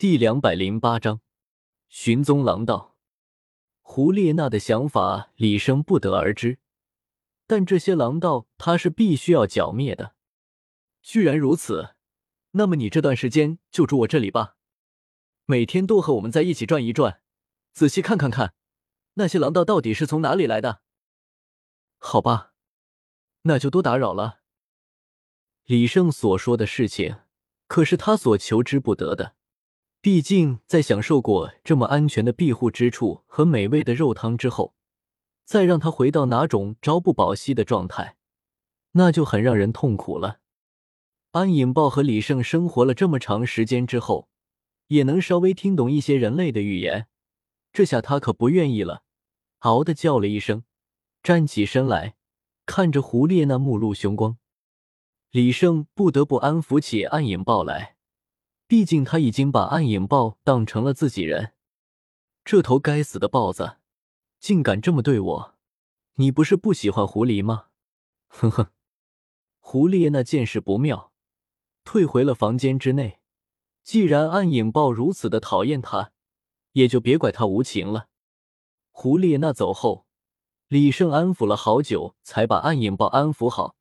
第两百零八章寻踪狼道。胡列娜的想法，李生不得而知。但这些狼道，他是必须要剿灭的。居然如此，那么你这段时间就住我这里吧，每天都和我们在一起转一转，仔细看看看，那些狼道到底是从哪里来的。好吧，那就多打扰了。李胜所说的事情，可是他所求之不得的。毕竟，在享受过这么安全的庇护之处和美味的肉汤之后，再让他回到哪种朝不保夕的状态，那就很让人痛苦了。安引豹和李胜生活了这么长时间之后，也能稍微听懂一些人类的语言，这下他可不愿意了，嗷的叫了一声，站起身来，看着胡烈那目露凶光。李胜不得不安抚起暗影豹来。毕竟他已经把暗影豹当成了自己人，这头该死的豹子，竟敢这么对我！你不是不喜欢狐狸吗？哼哼！狐狸那见势不妙，退回了房间之内。既然暗影豹如此的讨厌他，也就别怪他无情了。狐狸那走后，李胜安抚了好久，才把暗影豹安抚好。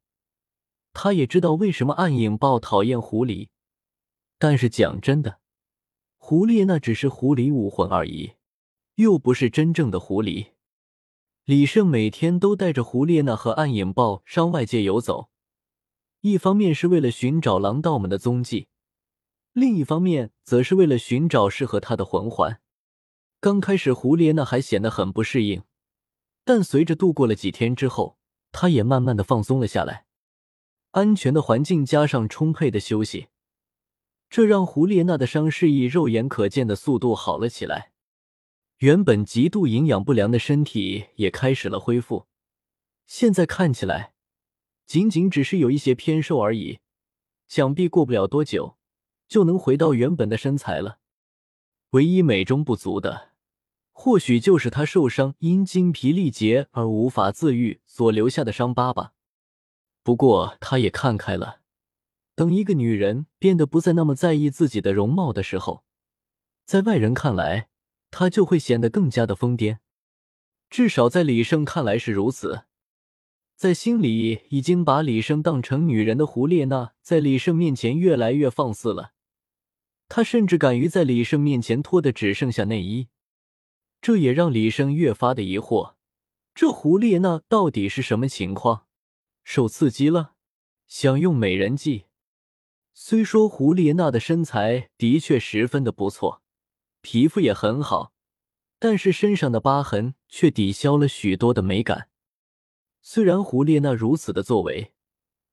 他也知道为什么暗影豹讨厌狐狸。但是讲真的，胡列那只是狐狸武魂而已，又不是真正的狐狸。李胜每天都带着胡列娜和暗影豹上外界游走，一方面是为了寻找狼道们的踪迹，另一方面则是为了寻找适合他的魂环。刚开始，胡列娜还显得很不适应，但随着度过了几天之后，他也慢慢的放松了下来。安全的环境加上充沛的休息。这让胡列娜的伤势以肉眼可见的速度好了起来，原本极度营养不良的身体也开始了恢复。现在看起来，仅仅只是有一些偏瘦而已，想必过不了多久就能回到原本的身材了。唯一美中不足的，或许就是他受伤因精疲力竭而无法自愈所留下的伤疤吧。不过他也看开了。等一个女人变得不再那么在意自己的容貌的时候，在外人看来，她就会显得更加的疯癫。至少在李胜看来是如此。在心里已经把李胜当成女人的胡列娜，在李胜面前越来越放肆了。她甚至敢于在李胜面前脱的只剩下内衣，这也让李胜越发的疑惑：这胡列娜到底是什么情况？受刺激了，想用美人计？虽说胡列娜的身材的确十分的不错，皮肤也很好，但是身上的疤痕却抵消了许多的美感。虽然胡列娜如此的作为，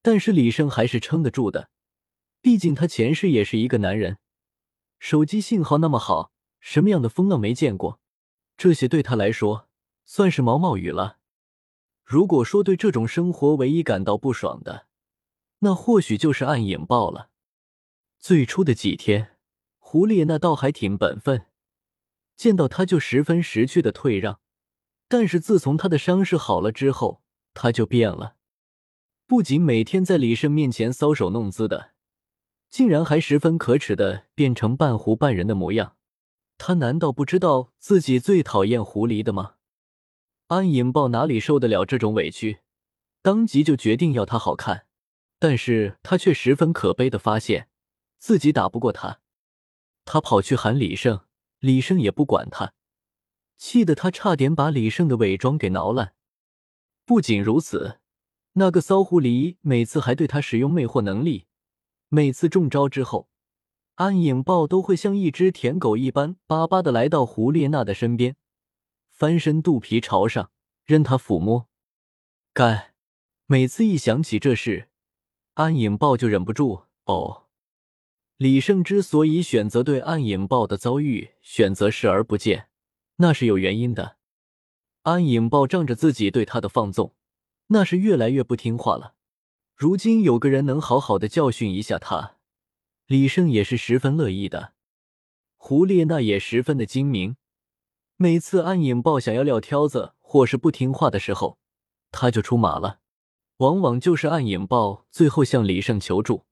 但是李胜还是撑得住的。毕竟他前世也是一个男人，手机信号那么好，什么样的风浪没见过？这些对他来说算是毛毛雨了。如果说对这种生活唯一感到不爽的，那或许就是暗影豹了。最初的几天，胡列娜倒还挺本分，见到他就十分识趣的退让。但是自从他的伤势好了之后，他就变了，不仅每天在李胜面前搔首弄姿的，竟然还十分可耻的变成半狐半人的模样。他难道不知道自己最讨厌狐狸的吗？安影豹哪里受得了这种委屈，当即就决定要他好看。但是他却十分可悲的发现。自己打不过他，他跑去喊李胜，李胜也不管他，气得他差点把李胜的伪装给挠烂。不仅如此，那个骚狐狸每次还对他使用魅惑能力，每次中招之后，暗影豹都会像一只舔狗一般巴巴的来到胡列娜的身边，翻身肚皮朝上，任他抚摸。该，每次一想起这事，暗影豹就忍不住哦。李胜之所以选择对暗影豹的遭遇选择视而不见，那是有原因的。暗影豹仗着自己对他的放纵，那是越来越不听话了。如今有个人能好好的教训一下他，李胜也是十分乐意的。胡列娜也十分的精明，每次暗影豹想要撂挑子或是不听话的时候，他就出马了，往往就是暗影豹最后向李胜求助。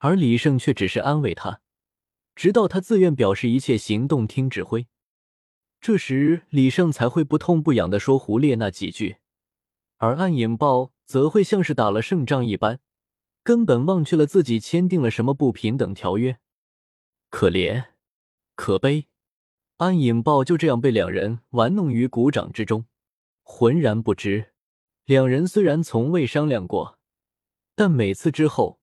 而李胜却只是安慰他，直到他自愿表示一切行动听指挥。这时，李胜才会不痛不痒的说胡列那几句，而暗影豹则会像是打了胜仗一般，根本忘却了自己签订了什么不平等条约。可怜，可悲，暗影豹就这样被两人玩弄于股掌之中，浑然不知。两人虽然从未商量过，但每次之后，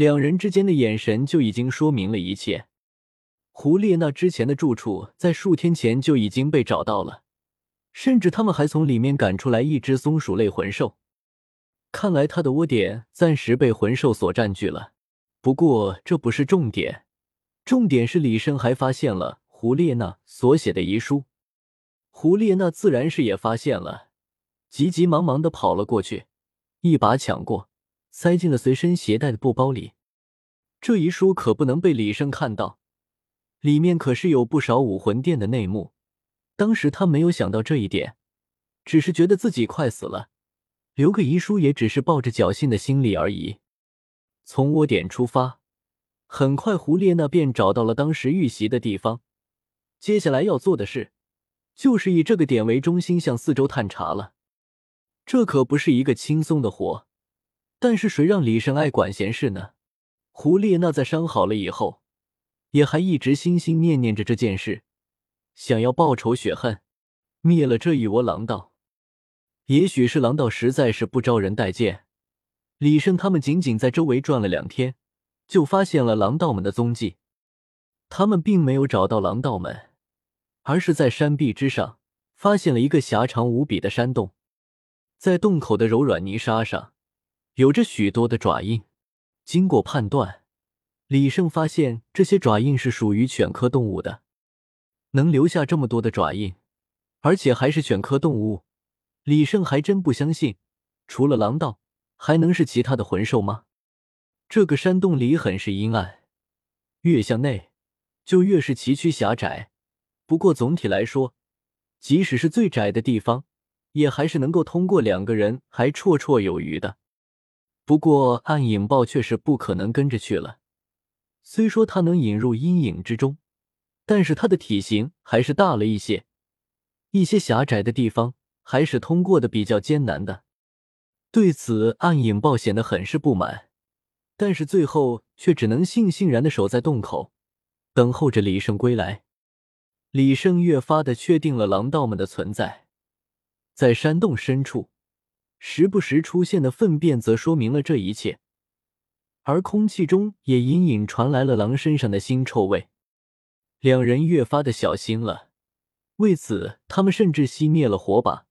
两人之间的眼神就已经说明了一切。胡列娜之前的住处在数天前就已经被找到了，甚至他们还从里面赶出来一只松鼠类魂兽。看来他的窝点暂时被魂兽所占据了。不过这不是重点，重点是李生还发现了胡列娜所写的遗书。胡列娜自然是也发现了，急急忙忙的跑了过去，一把抢过，塞进了随身携带的布包里。这遗书可不能被李生看到。里面可是有不少武魂殿的内幕，当时他没有想到这一点，只是觉得自己快死了，留个遗书也只是抱着侥幸的心理而已。从窝点出发，很快胡列娜便找到了当时遇袭的地方。接下来要做的事，就是以这个点为中心向四周探查了。这可不是一个轻松的活，但是谁让李胜爱管闲事呢？胡列娜在伤好了以后。也还一直心心念念着这件事，想要报仇雪恨，灭了这一窝狼道。也许是狼道实在是不招人待见，李胜他们仅仅在周围转了两天，就发现了狼道们的踪迹。他们并没有找到狼道们，而是在山壁之上发现了一个狭长无比的山洞，在洞口的柔软泥沙上，有着许多的爪印。经过判断。李胜发现这些爪印是属于犬科动物的，能留下这么多的爪印，而且还是犬科动物，李胜还真不相信，除了狼道，还能是其他的魂兽吗？这个山洞里很是阴暗，越向内就越是崎岖狭窄。不过总体来说，即使是最窄的地方，也还是能够通过两个人还绰绰有余的。不过暗影豹却是不可能跟着去了。虽说它能引入阴影之中，但是它的体型还是大了一些，一些狭窄的地方还是通过的比较艰难的。对此，暗影豹显得很是不满，但是最后却只能悻悻然的守在洞口，等候着李胜归来。李胜越发的确定了狼道们的存在，在山洞深处，时不时出现的粪便则说明了这一切。而空气中也隐隐传来了狼身上的腥臭味，两人越发的小心了。为此，他们甚至熄灭了火把。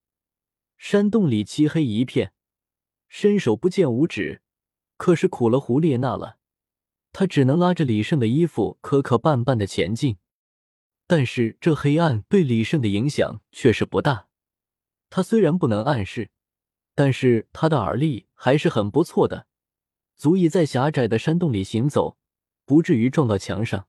山洞里漆黑一片，伸手不见五指。可是苦了胡列娜了，她只能拉着李胜的衣服，磕磕绊绊的前进。但是这黑暗对李胜的影响却是不大。他虽然不能暗视，但是他的耳力还是很不错的。足以在狭窄的山洞里行走，不至于撞到墙上。